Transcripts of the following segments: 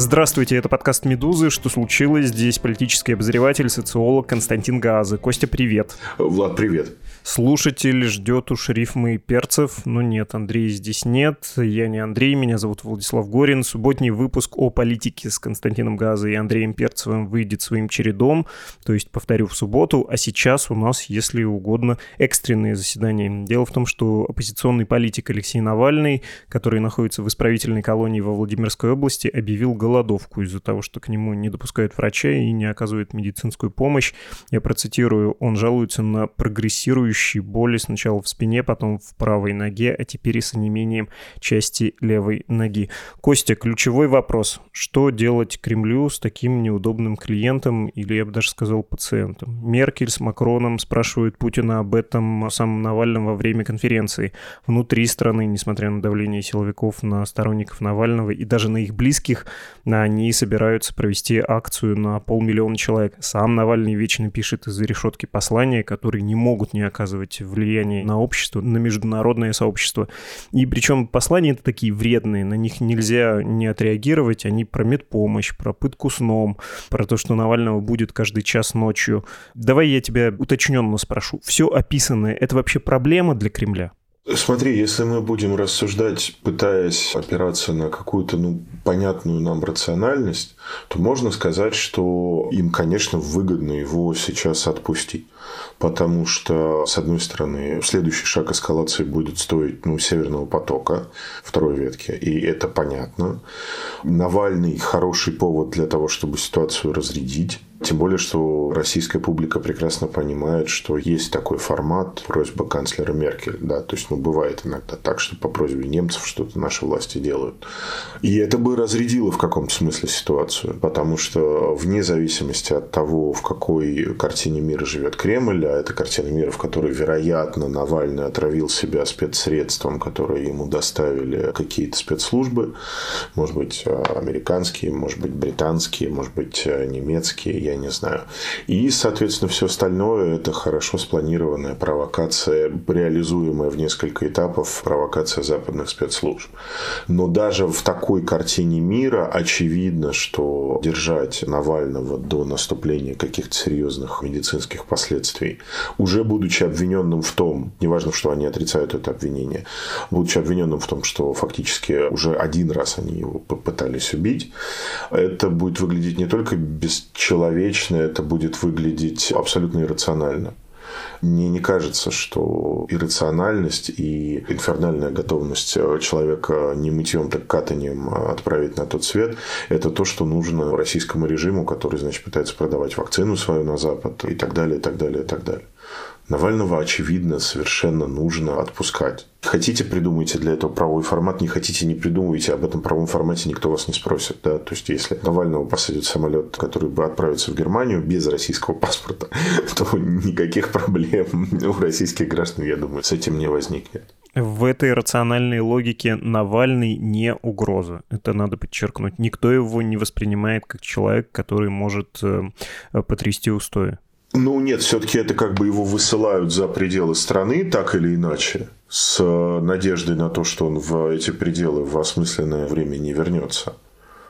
Здравствуйте, это подкаст «Медузы». Что случилось? Здесь политический обозреватель, социолог Константин Газы. Костя, привет. Влад, привет. Слушатель ждет уж рифмы перцев, но нет, Андрея здесь нет. Я не Андрей, меня зовут Владислав Горин. Субботний выпуск о политике с Константином Газой и Андреем Перцевым выйдет своим чередом, то есть, повторю, в субботу. А сейчас у нас, если угодно, экстренные заседания. Дело в том, что оппозиционный политик Алексей Навальный, который находится в исправительной колонии во Владимирской области, объявил голодовку из-за того, что к нему не допускают врача и не оказывают медицинскую помощь. Я процитирую, он жалуется на прогрессирующую ноющей боли сначала в спине, потом в правой ноге, а теперь и с онемением части левой ноги. Костя, ключевой вопрос. Что делать Кремлю с таким неудобным клиентом, или я бы даже сказал пациентом? Меркель с Макроном спрашивают Путина об этом самом Навальном во время конференции. Внутри страны, несмотря на давление силовиков на сторонников Навального и даже на их близких, они собираются провести акцию на полмиллиона человек. Сам Навальный вечно пишет из-за решетки послания, которые не могут не оказывать влияние на общество, на международное сообщество. И причем послания это такие вредные, на них нельзя не отреагировать, они про медпомощь, про пытку сном, про то, что Навального будет каждый час ночью. Давай я тебя уточненно спрошу. Все описанное, это вообще проблема для Кремля? Смотри, если мы будем рассуждать, пытаясь опираться на какую-то ну, понятную нам рациональность, то можно сказать, что им, конечно, выгодно его сейчас отпустить потому что, с одной стороны, следующий шаг эскалации будет стоить ну, Северного потока, второй ветки, и это понятно. Навальный – хороший повод для того, чтобы ситуацию разрядить. Тем более, что российская публика прекрасно понимает, что есть такой формат просьба канцлера Меркель. Да? То есть, ну, бывает иногда так, что по просьбе немцев что-то наши власти делают. И это бы разрядило в каком-то смысле ситуацию, потому что вне зависимости от того, в какой картине мира живет Кремль, а это картина мира, в которой, вероятно, Навальный отравил себя спецсредством, которые ему доставили какие-то спецслужбы, может быть, американские, может быть, британские, может быть, немецкие, я не знаю. И, соответственно, все остальное – это хорошо спланированная провокация, реализуемая в несколько этапов, провокация западных спецслужб. Но даже в такой картине мира очевидно, что держать Навального до наступления каких-то серьезных медицинских последствий, уже будучи обвиненным в том, неважно, что они отрицают это обвинение, будучи обвиненным в том, что фактически уже один раз они его попытались убить, это будет выглядеть не только бесчеловечно, человечно это будет выглядеть абсолютно иррационально. Мне не кажется, что иррациональность и инфернальная готовность человека не мытьем, так катанием отправить на тот свет – это то, что нужно российскому режиму, который, значит, пытается продавать вакцину свою на Запад и так далее, и так далее, и так далее. Навального, очевидно, совершенно нужно отпускать. Хотите, придумайте для этого правовой формат, не хотите, не придумывайте. Об этом правом формате никто вас не спросит. Да? То есть, если Навального посадят в самолет, который бы отправиться в Германию без российского паспорта, то никаких проблем у российских граждан, я думаю, с этим не возникнет. В этой рациональной логике Навальный не угроза. Это надо подчеркнуть. Никто его не воспринимает как человек, который может э, потрясти устои. Ну нет, все-таки это как бы его высылают за пределы страны, так или иначе, с надеждой на то, что он в эти пределы в осмысленное время не вернется.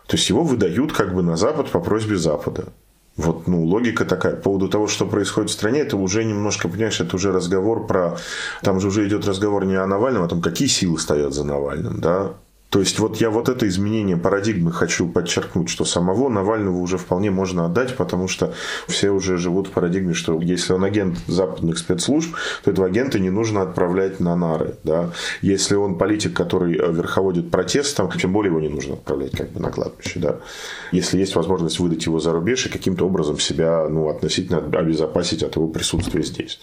То есть его выдают как бы на Запад по просьбе Запада. Вот, ну, логика такая. По поводу того, что происходит в стране, это уже немножко, понимаешь, это уже разговор про... Там же уже идет разговор не о Навальном, а о том, какие силы стоят за Навальным, да. То есть вот я вот это изменение парадигмы хочу подчеркнуть, что самого Навального уже вполне можно отдать, потому что все уже живут в парадигме, что если он агент западных спецслужб, то этого агента не нужно отправлять на нары. Да? Если он политик, который э, верховодит протестом, тем более его не нужно отправлять как бы на кладбище. Да? Если есть возможность выдать его за рубеж и каким-то образом себя ну, относительно обезопасить от его присутствия здесь.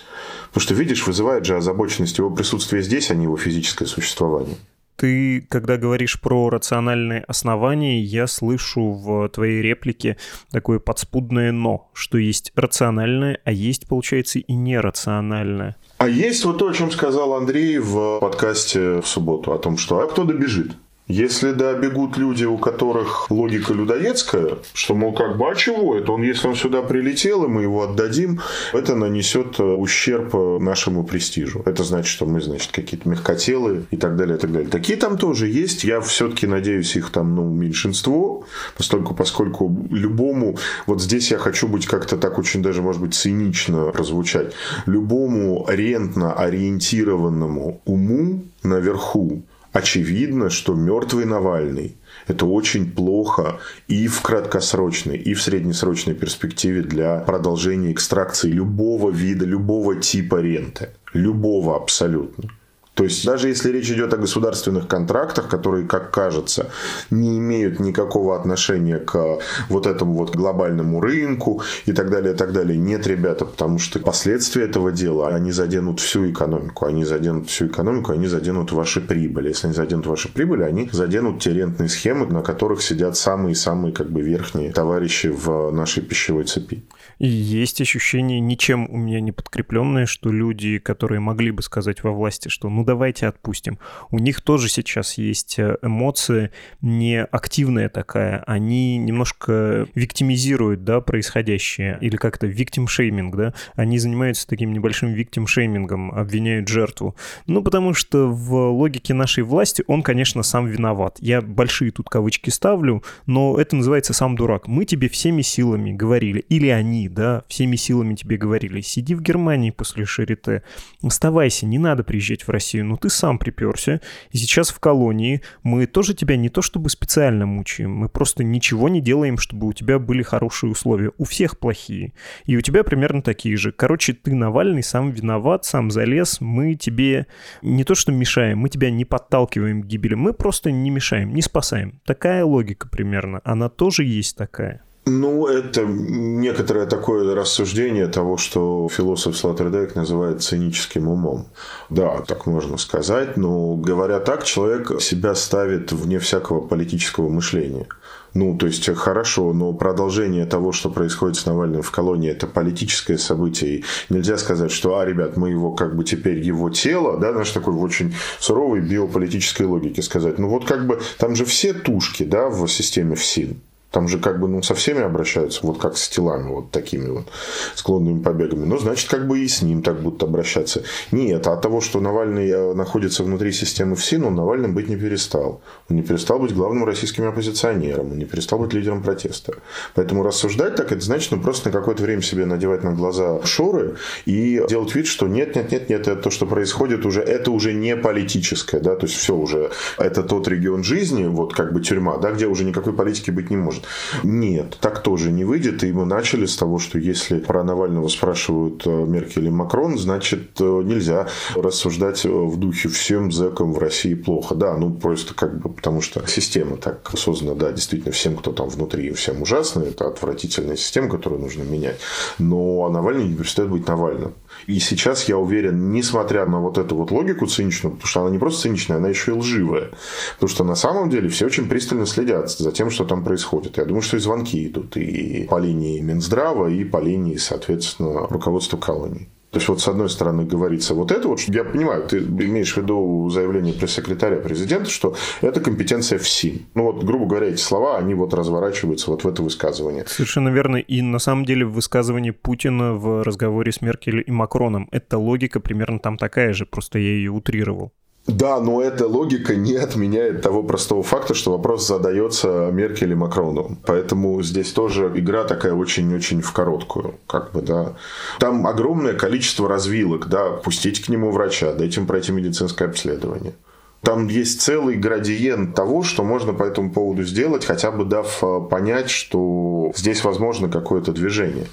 Потому что, видишь, вызывает же озабоченность его присутствия здесь, а не его физическое существование. Ты, когда говоришь про рациональные основания, я слышу в твоей реплике такое подспудное «но», что есть рациональное, а есть, получается, и нерациональное. А есть вот то, о чем сказал Андрей в подкасте в субботу, о том, что «а кто добежит?» Если, да, бегут люди, у которых логика людоедская, что, мол, как бы, а чего это? Он, если он сюда прилетел, и мы его отдадим, это нанесет э, ущерб э, нашему престижу. Это значит, что мы, значит, какие-то мягкотелые и так далее, и так далее. Такие там тоже есть. Я все-таки надеюсь, их там, ну, меньшинство, поскольку, поскольку любому, вот здесь я хочу быть как-то так очень даже, может быть, цинично прозвучать, любому рентно ориентированному уму наверху очевидно, что мертвый Навальный – это очень плохо и в краткосрочной, и в среднесрочной перспективе для продолжения экстракции любого вида, любого типа ренты. Любого абсолютно. То есть даже если речь идет о государственных контрактах, которые, как кажется, не имеют никакого отношения к вот этому вот глобальному рынку и так далее, и так далее. Нет, ребята, потому что последствия этого дела, они заденут всю экономику. Они заденут всю экономику, они заденут ваши прибыли. Если они заденут ваши прибыли, они заденут те рентные схемы, на которых сидят самые-самые как бы верхние товарищи в нашей пищевой цепи. И есть ощущение, ничем у меня не подкрепленное, что люди, которые могли бы сказать во власти, что ну давайте отпустим, у них тоже сейчас есть э, эмоция не активная такая, они немножко виктимизируют, да, происходящее, или как-то виктим-шейминг, да, они занимаются таким небольшим виктим-шеймингом, обвиняют жертву. Ну, потому что в логике нашей власти он, конечно, сам виноват. Я большие тут кавычки ставлю, но это называется сам дурак. Мы тебе всеми силами говорили, или они да, всеми силами тебе говорили, сиди в Германии после Шарите, оставайся, не надо приезжать в Россию, но ты сам приперся, и сейчас в колонии. Мы тоже тебя не то чтобы специально мучаем, мы просто ничего не делаем, чтобы у тебя были хорошие условия, у всех плохие, и у тебя примерно такие же. Короче, ты Навальный, сам виноват, сам залез, мы тебе не то что мешаем, мы тебя не подталкиваем к гибели, мы просто не мешаем, не спасаем. Такая логика примерно, она тоже есть такая. Ну, это некоторое такое рассуждение того, что философ Слоттердейк называет циническим умом. Да, так можно сказать, но говоря так, человек себя ставит вне всякого политического мышления. Ну, то есть, хорошо, но продолжение того, что происходит с Навальным в колонии, это политическое событие. И нельзя сказать, что, а, ребят, мы его как бы теперь его тело, да, наш такой в очень суровой биополитической логике сказать. Ну, вот как бы там же все тушки, да, в системе ФСИН. Там же как бы ну, со всеми обращаются, вот как с телами, вот такими вот склонными побегами. Ну, значит, как бы и с ним так будут обращаться. Нет, а от того, что Навальный э, находится внутри системы ФСИН, он Навальным быть не перестал. Он не перестал быть главным российским оппозиционером, он не перестал быть лидером протеста. Поэтому рассуждать так, это значит, ну, просто на какое-то время себе надевать на глаза шоры и делать вид, что нет, нет, нет, нет, это то, что происходит уже, это уже не политическое, да, то есть все уже, это тот регион жизни, вот как бы тюрьма, да, где уже никакой политики быть не может. Нет, так тоже не выйдет. И мы начали с того, что если про Навального спрашивают э, Меркель и Макрон, значит, э, нельзя рассуждать в духе всем зэкам в России плохо. Да, ну просто как бы потому что система так создана, да, действительно, всем, кто там внутри, всем ужасно. Это отвратительная система, которую нужно менять. Но Навальный не перестает быть Навальным. И сейчас я уверен, несмотря на вот эту вот логику циничную, потому что она не просто циничная, она еще и лживая. Потому что на самом деле все очень пристально следят за тем, что там происходит. Я думаю, что и звонки идут и по линии Минздрава, и по линии, соответственно, руководства колонии. То есть, вот с одной стороны говорится вот это вот, я понимаю, ты имеешь в виду заявление пресс-секретаря президента, что это компетенция ФСИН. Ну вот, грубо говоря, эти слова, они вот разворачиваются вот в это высказывание. Совершенно верно. И на самом деле в высказывании Путина в разговоре с Меркель и Макроном эта логика примерно там такая же, просто я ее утрировал. Да, но эта логика не отменяет того простого факта, что вопрос задается Меркель и Макрону. Поэтому здесь тоже игра такая очень-очень в короткую. Как бы, да. Там огромное количество развилок. Да, пустить к нему врача, дать им пройти медицинское обследование. Там есть целый градиент того, что можно по этому поводу сделать, хотя бы дав э, понять, что здесь возможно какое-то движение.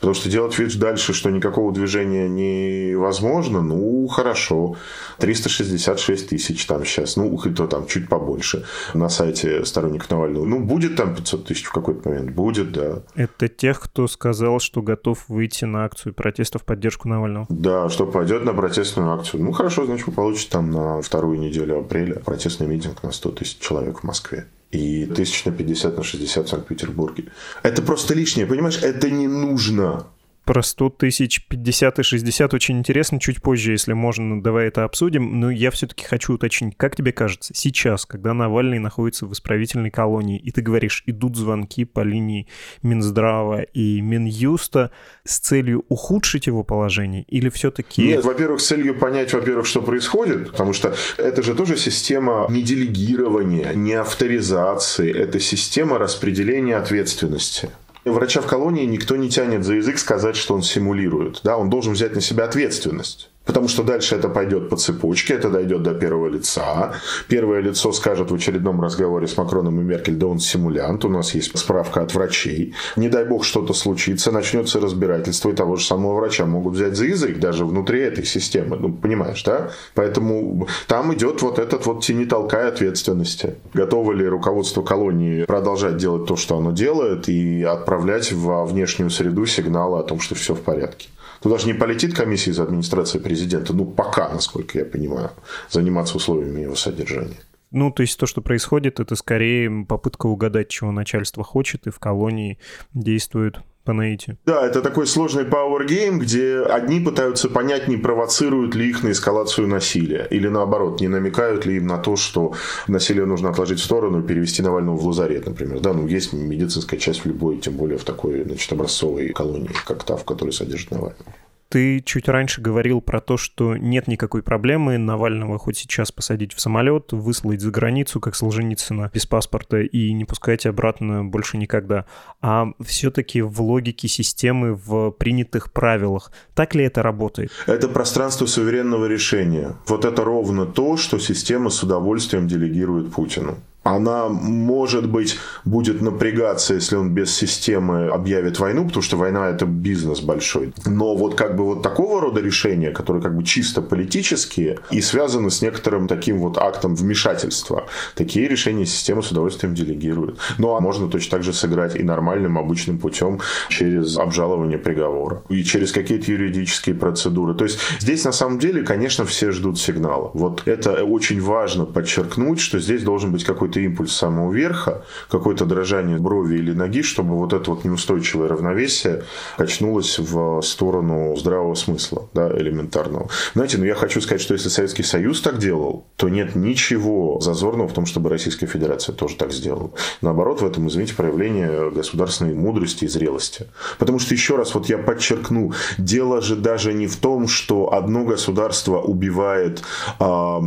Потому что делать вид дальше, что никакого движения невозможно, ну, хорошо. 366 тысяч там сейчас, ну, то там чуть побольше на сайте сторонников Навального. Ну, будет там 500 тысяч в какой-то момент? Будет, да. Это тех, кто сказал, что готов выйти на акцию протеста в поддержку Навального? Да, что пойдет на протестную акцию. Ну, хорошо, значит, вы получите там на вторую неделю апреля протестный митинг на 100 тысяч человек в Москве и тысяч на 50 на 60 в Санкт-Петербурге. Это просто лишнее, понимаешь? Это не нужно. Про 100 тысяч 50 и 60 очень интересно. Чуть позже, если можно, давай это обсудим. Но я все-таки хочу уточнить, как тебе кажется, сейчас, когда Навальный находится в исправительной колонии, и ты говоришь, идут звонки по линии Минздрава и Минюста с целью ухудшить его положение или все-таки... Нет, во-первых, с целью понять, во-первых, что происходит, потому что это же тоже система не делегирования, не авторизации, это система распределения ответственности. Врача в колонии никто не тянет за язык сказать, что он симулирует. Да, он должен взять на себя ответственность. Потому что дальше это пойдет по цепочке, это дойдет до первого лица. Первое лицо скажет в очередном разговоре с Макроном и Меркель, да он симулянт, у нас есть справка от врачей. Не дай бог что-то случится, начнется разбирательство, и того же самого врача могут взять за язык даже внутри этой системы. Ну, понимаешь, да? Поэтому там идет вот этот вот тени толкая ответственности. Готово ли руководство колонии продолжать делать то, что оно делает, и отправлять во внешнюю среду сигналы о том, что все в порядке? Туда же не полетит комиссия из администрации президента, ну, пока, насколько я понимаю, заниматься условиями его содержания. Ну, то есть то, что происходит, это скорее попытка угадать, чего начальство хочет, и в колонии действует по наитию. Да, это такой сложный power game, где одни пытаются понять, не провоцируют ли их на эскалацию насилия, или наоборот, не намекают ли им на то, что насилие нужно отложить в сторону и перевести Навального в лазарет, например. Да, ну есть медицинская часть в любой, тем более в такой, значит, образцовой колонии, как та, в которой содержит Навального. Ты чуть раньше говорил про то, что нет никакой проблемы Навального хоть сейчас посадить в самолет, выслать за границу, как Солженицына, без паспорта и не пускать обратно больше никогда. А все-таки в логике системы, в принятых правилах, так ли это работает? Это пространство суверенного решения. Вот это ровно то, что система с удовольствием делегирует Путину она, может быть, будет напрягаться, если он без системы объявит войну, потому что война – это бизнес большой. Но вот как бы вот такого рода решения, которые как бы чисто политические и связаны с некоторым таким вот актом вмешательства, такие решения система с удовольствием делегирует. Ну, а можно точно так же сыграть и нормальным, обычным путем через обжалование приговора и через какие-то юридические процедуры. То есть здесь на самом деле, конечно, все ждут сигнала. Вот это очень важно подчеркнуть, что здесь должен быть какой-то какой-то импульс самого верха, какое-то дрожание брови или ноги, чтобы вот это вот неустойчивое равновесие качнулось в сторону здравого смысла, да, элементарного. Знаете, ну я хочу сказать, что если Советский Союз так делал, то нет ничего зазорного в том, чтобы Российская Федерация тоже так сделала. Наоборот, в этом, извините, проявление государственной мудрости и зрелости. Потому что, еще раз, вот я подчеркну, дело же даже не в том, что одно государство убивает... Э,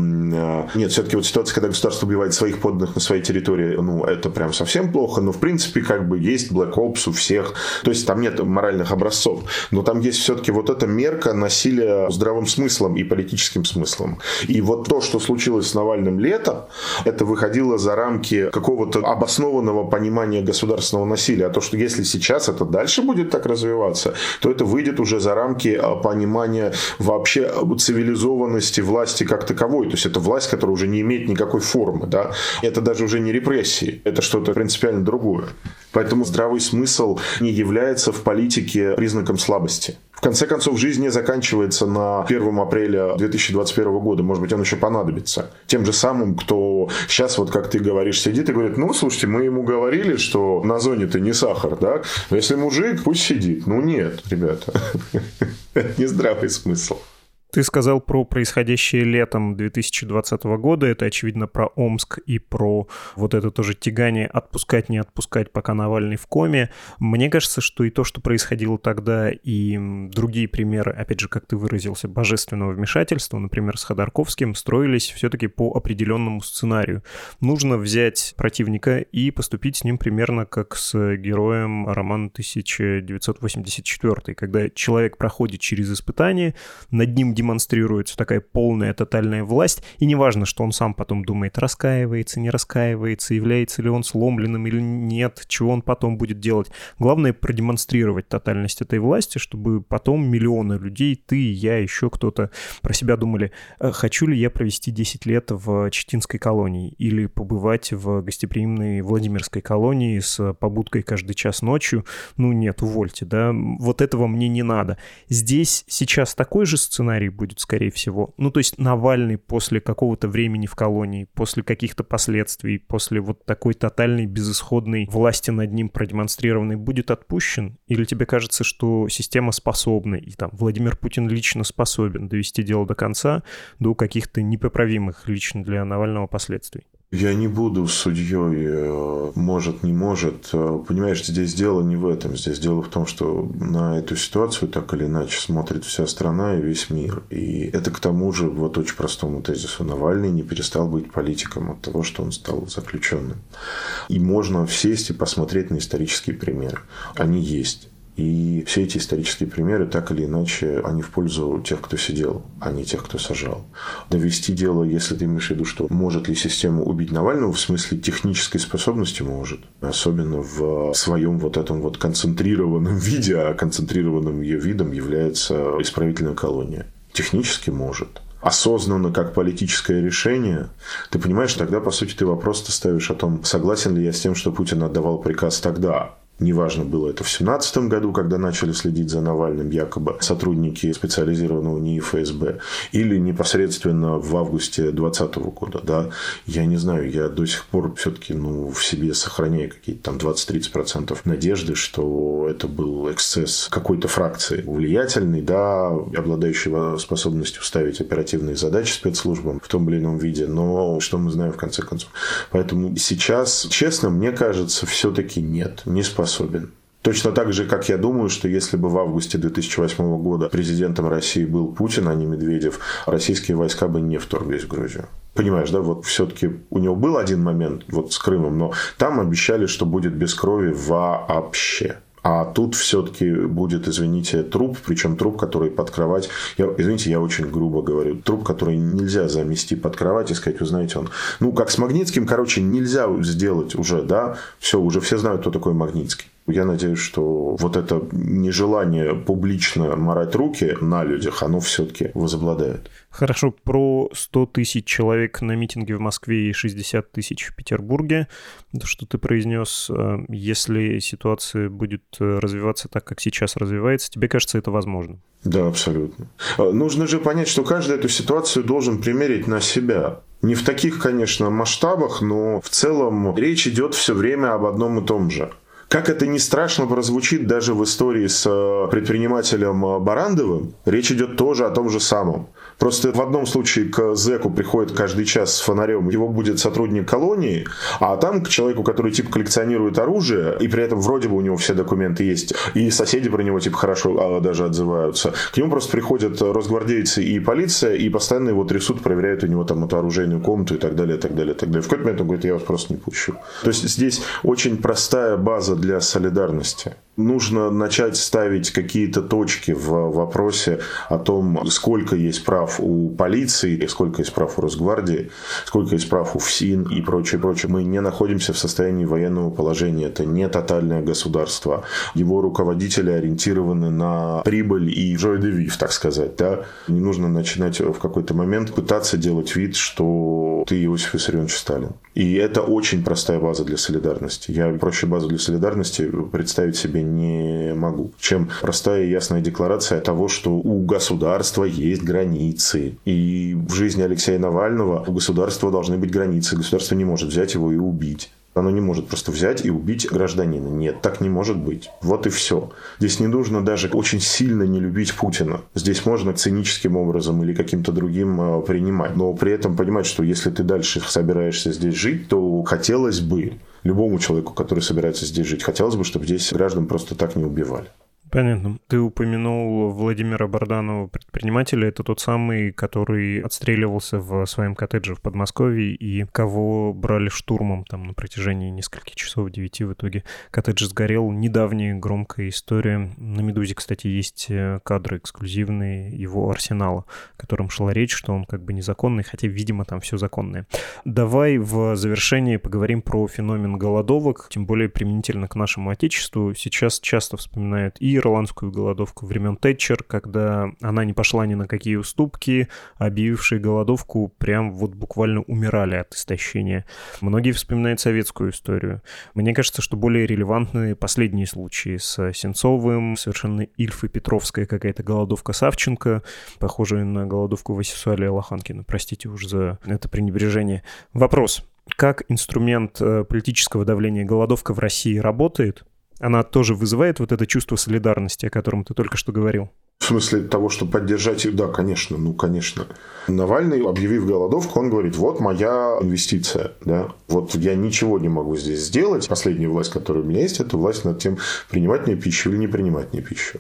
нет, все-таки вот ситуация, когда государство убивает своих подданных на своей территории, ну, это прям совсем плохо, но, в принципе, как бы есть Black Ops у всех, то есть там нет моральных образцов, но там есть все-таки вот эта мерка насилия здравым смыслом и политическим смыслом. И вот то, что случилось с Навальным летом, это выходило за рамки какого-то обоснованного понимания государственного насилия, а то, что если сейчас это дальше будет так развиваться, то это выйдет уже за рамки а, понимания вообще цивилизованности власти как таковой, то есть это власть, которая уже не имеет никакой формы, да, это даже уже не репрессии, это что-то принципиально другое. Поэтому здравый смысл не является в политике признаком слабости. В конце концов, жизнь не заканчивается на 1 апреля 2021 года. Может быть, он еще понадобится. Тем же самым, кто сейчас, вот как ты говоришь, сидит и говорит, ну, слушайте, мы ему говорили, что на зоне ты не сахар, да? Но если мужик, пусть сидит. Ну, нет, ребята. Это не здравый смысл. Ты сказал про происходящее летом 2020 года. Это, очевидно, про Омск и про вот это тоже тягание отпускать, не отпускать, пока Навальный в коме. Мне кажется, что и то, что происходило тогда, и другие примеры, опять же, как ты выразился, божественного вмешательства, например, с Ходорковским, строились все-таки по определенному сценарию. Нужно взять противника и поступить с ним примерно как с героем романа 1984, когда человек проходит через испытание, над ним демонстрируется такая полная тотальная власть, и неважно, что он сам потом думает, раскаивается, не раскаивается, является ли он сломленным или нет, чего он потом будет делать. Главное продемонстрировать тотальность этой власти, чтобы потом миллионы людей, ты, я, еще кто-то про себя думали, «Э, хочу ли я провести 10 лет в Читинской колонии или побывать в гостеприимной Владимирской колонии с побудкой каждый час ночью. Ну нет, увольте, да, вот этого мне не надо. Здесь сейчас такой же сценарий будет, скорее всего. Ну, то есть Навальный после какого-то времени в колонии, после каких-то последствий, после вот такой тотальной безысходной власти над ним продемонстрированной будет отпущен? Или тебе кажется, что система способна, и там Владимир Путин лично способен довести дело до конца, до каких-то непоправимых лично для Навального последствий? Я не буду судьей, э, может, не может. Э, понимаешь, здесь дело не в этом. Здесь дело в том, что на эту ситуацию так или иначе смотрит вся страна и весь мир. И это к тому же, вот очень простому тезису, Навальный не перестал быть политиком от того, что он стал заключенным. И можно сесть и посмотреть на исторические примеры. Они есть. И все эти исторические примеры, так или иначе, они в пользу тех, кто сидел, а не тех, кто сажал. Довести дело, если ты имеешь в виду, что может ли система убить Навального, в смысле технической способности может. Особенно в своем вот этом вот концентрированном виде, а концентрированным ее видом является исправительная колония. Технически может осознанно как политическое решение, ты понимаешь, тогда, по сути, ты вопрос ставишь о том, согласен ли я с тем, что Путин отдавал приказ тогда, Неважно, было это в 2017 году, когда начали следить за Навальным якобы сотрудники специализированного НИИ ФСБ, или непосредственно в августе 2020 года. Да? Я не знаю, я до сих пор все-таки ну, в себе сохраняю какие-то там 20-30% надежды, что это был эксцесс какой-то фракции влиятельный, да, обладающий способностью ставить оперативные задачи спецслужбам в том или ином виде, но что мы знаем в конце концов. Поэтому сейчас, честно, мне кажется, все-таки нет, не способен способен. Точно так же, как я думаю, что если бы в августе 2008 года президентом России был Путин, а не Медведев, российские войска бы не вторглись в Грузию. Понимаешь, да, вот все-таки у него был один момент вот с Крымом, но там обещали, что будет без крови вообще. А тут все-таки будет, извините, труп, причем труп, который под кровать. Я, извините, я очень грубо говорю. Труп, который нельзя замести под кровать и сказать, вы знаете, он... Ну, как с Магнитским, короче, нельзя сделать уже, да? Все, уже все знают, кто такой Магнитский. Я надеюсь, что вот это нежелание публично морать руки на людях, оно все-таки возобладает. Хорошо, про 100 тысяч человек на митинге в Москве и 60 тысяч в Петербурге. То, что ты произнес, э, если ситуация будет э, развиваться так, как сейчас развивается, тебе кажется, это возможно? Да, абсолютно. Э, нужно же понять, что каждый эту ситуацию должен примерить на себя. Не в таких, конечно, масштабах, но в целом речь идет все время об одном и том же. Как это не страшно прозвучит даже в истории с э, предпринимателем э, Барандовым, речь идет тоже о том же самом. Просто в одном случае к зэку приходит каждый час с фонарем, его будет сотрудник колонии, а там к человеку, который типа коллекционирует оружие, и при этом вроде бы у него все документы есть, и соседи про него типа хорошо а, даже отзываются. К нему просто приходят росгвардейцы и полиция, и постоянно его трясут, проверяют у него там эту оружейную комнату и так далее, и так далее, и так далее. В какой-то момент он говорит, я вас просто не пущу. То есть здесь очень простая база для солидарности нужно начать ставить какие-то точки в вопросе о том, сколько есть прав у полиции, сколько есть прав у Росгвардии, сколько есть прав у ФСИН и прочее, прочее. Мы не находимся в состоянии военного положения. Это не тотальное государство. Его руководители ориентированы на прибыль и vivre, так сказать. Да? Не нужно начинать в какой-то момент пытаться делать вид, что ты Иосиф Виссарионович Сталин. И это очень простая база для солидарности. Я проще базу для солидарности представить себе не могу, чем простая и ясная декларация того, что у государства есть границы. И в жизни Алексея Навального у государства должны быть границы. Государство не может взять его и убить. Оно не может просто взять и убить гражданина. Нет, так не может быть. Вот и все. Здесь не нужно даже очень сильно не любить Путина. Здесь можно циническим образом или каким-то другим э, принимать. Но при этом понимать, что если ты дальше собираешься здесь жить, то хотелось бы любому человеку, который собирается здесь жить, хотелось бы, чтобы здесь граждан просто так не убивали. Понятно. Ты упомянул Владимира Барданова, предпринимателя. Это тот самый, который отстреливался в своем коттедже в Подмосковье и кого брали штурмом там на протяжении нескольких часов, девяти в итоге. Коттедж сгорел. Недавняя громкая история. На «Медузе», кстати, есть э, кадры эксклюзивные его арсенала, о котором шла речь, что он как бы незаконный, хотя, видимо, там все законное. Давай в завершении поговорим про феномен голодовок, тем более применительно к нашему отечеству. Сейчас часто вспоминают и ирландскую голодовку времен Тэтчер, когда она не пошла ни на какие уступки, объявившие голодовку прям вот буквально умирали от истощения. Многие вспоминают советскую историю. Мне кажется, что более релевантны последние случаи с Сенцовым, совершенно Ильф и Петровская какая-то голодовка Савченко, похожая на голодовку Васисуалия Лоханкина. Простите уж за это пренебрежение. Вопрос. Как инструмент э, политического давления голодовка в России работает? Она тоже вызывает вот это чувство солидарности, о котором ты только что говорил? В смысле того, что поддержать да, конечно, ну, конечно. Навальный, объявив голодовку, он говорит, вот моя инвестиция, да, вот я ничего не могу здесь сделать. Последняя власть, которая у меня есть, это власть над тем, принимать мне пищу или не принимать мне пищу.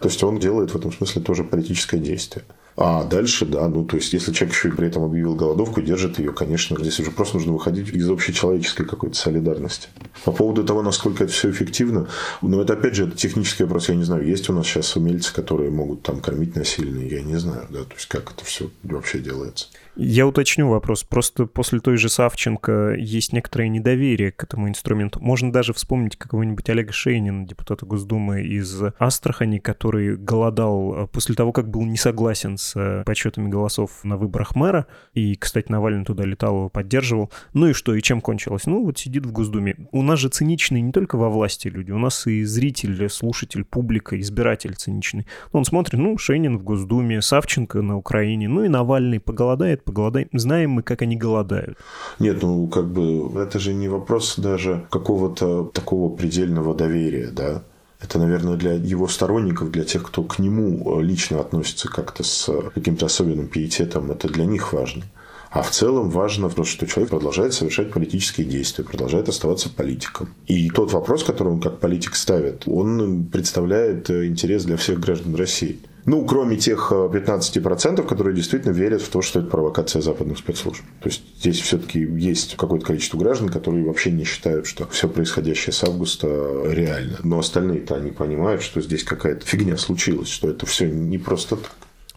То есть он делает в этом смысле тоже политическое действие. А дальше, да, ну, то есть, если человек еще и при этом объявил голодовку, держит ее, конечно, здесь уже просто нужно выходить из общечеловеческой какой-то солидарности. По поводу того, насколько это все эффективно, ну, это, опять же, это технический вопрос, я не знаю, есть у нас сейчас умельцы, которые могут там кормить насильно, я не знаю, да, то есть, как это все вообще делается. Я уточню вопрос. Просто после той же Савченко есть некоторое недоверие к этому инструменту. Можно даже вспомнить какого-нибудь Олега Шейнина, депутата Госдумы из Астрахани, который голодал э, после того, как был не согласен с э, подсчетами голосов на выборах мэра. И, кстати, Навальный туда летал, его поддерживал. Ну и что, и чем кончилось? Ну вот сидит в Госдуме. У нас же циничные не только во власти люди, у нас и зритель, слушатель, публика, избиратель циничный. Он смотрит, ну, Шейнин в Госдуме, Савченко на Украине, ну и Навальный поголодает, поголодаем. Знаем мы, как они голодают. Нет, ну как бы это же не вопрос даже какого-то такого предельного доверия, да. Это, наверное, для его сторонников, для тех, кто к нему э, лично относится как-то с каким-то особенным пиететом, это для них важно. А в целом важно, то, что человек продолжает совершать политические действия, продолжает оставаться политиком. И тот вопрос, который он как политик ставит, он представляет э, интерес для всех граждан России. Ну, кроме тех 15%, э, которые действительно верят в то, что это провокация западных спецслужб. То есть здесь все-таки есть какое-то количество граждан, которые вообще не считают, что все происходящее с августа реально. Но остальные-то они понимают, что здесь какая-то фигня случилась, что это все не просто так.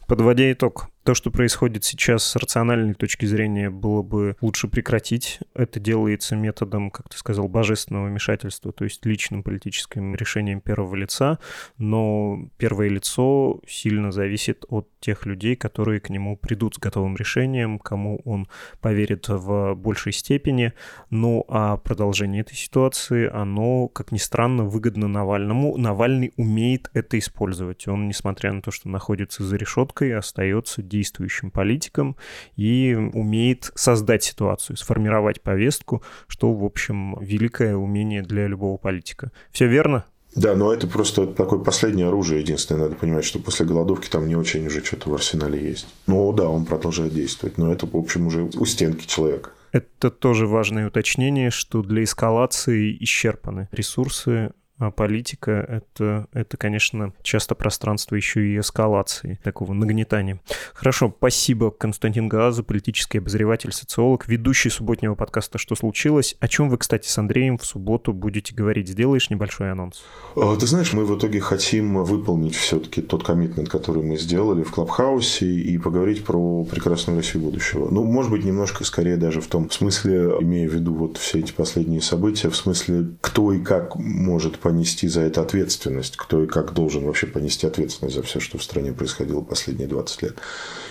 Подводя итог, то, что происходит сейчас с рациональной точки зрения, было бы лучше прекратить. Это делается методом, как ты сказал, божественного вмешательства, то есть личным политическим решением первого лица, но первое лицо сильно зависит от тех людей, которые к нему придут с готовым решением, кому он поверит в большей степени. Ну а продолжение этой ситуации, оно, как ни странно, выгодно Навальному. Навальный умеет это использовать. Он, несмотря на то, что находится за решеткой, остается действующим политиком и умеет создать ситуацию, сформировать повестку, что, в общем, великое умение для любого политика. Все верно? Да, но это просто такое последнее оружие. Единственное, надо понимать, что после голодовки там не очень уже что-то в арсенале есть. Ну да, он продолжает действовать, но это, в общем, уже у стенки человека. Это тоже важное уточнение, что для эскалации исчерпаны ресурсы политика — это, это, конечно, часто пространство еще и эскалации, такого нагнетания. Хорошо, спасибо, Константин Гааза, политический обозреватель, социолог, ведущий субботнего подкаста «Что случилось?». О чем вы, кстати, с Андреем в субботу будете говорить? Сделаешь небольшой анонс? А, ты знаешь, мы в итоге хотим выполнить все-таки тот коммитмент, который мы сделали в Клабхаусе, и поговорить про прекрасную Россию будущего. Ну, может быть, немножко скорее даже в том смысле, имея в виду вот все эти последние события, в смысле, кто и как может понести за это ответственность, кто и как должен вообще понести ответственность за все, что в стране происходило последние 20 лет.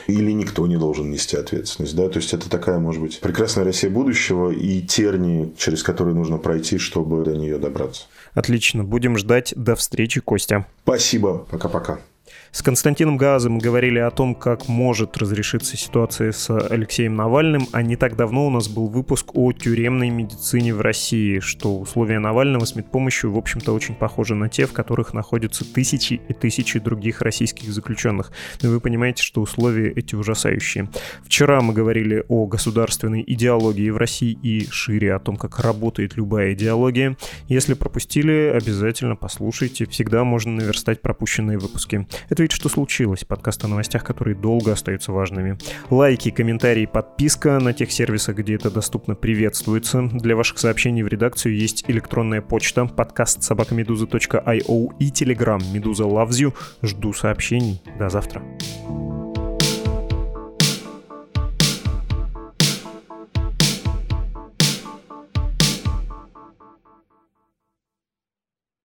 Или никто не должен нести ответственность. Да? То есть это такая, может быть, прекрасная Россия будущего и тернии, через которые нужно пройти, чтобы до нее добраться. Отлично. Будем ждать. До встречи, Костя. Спасибо. Пока-пока. С Константином Газом мы говорили о том, как может разрешиться ситуация с Алексеем Навальным, а не так давно у нас был выпуск о тюремной медицине в России, что условия Навального с медпомощью, в общем-то, очень похожи на те, в которых находятся тысячи и тысячи других российских заключенных. Но вы понимаете, что условия эти ужасающие. Вчера мы говорили о государственной идеологии в России и шире о том, как работает любая идеология. Если пропустили, обязательно послушайте. Всегда можно наверстать пропущенные выпуски. Это ведь что случилось? Подкаст о новостях, которые долго остаются важными. Лайки, комментарии, подписка на тех сервисах, где это доступно, приветствуется. Для ваших сообщений в редакцию есть электронная почта, подкаст собакамедуза.io и телеграм Медуза Loves You. Жду сообщений. До завтра.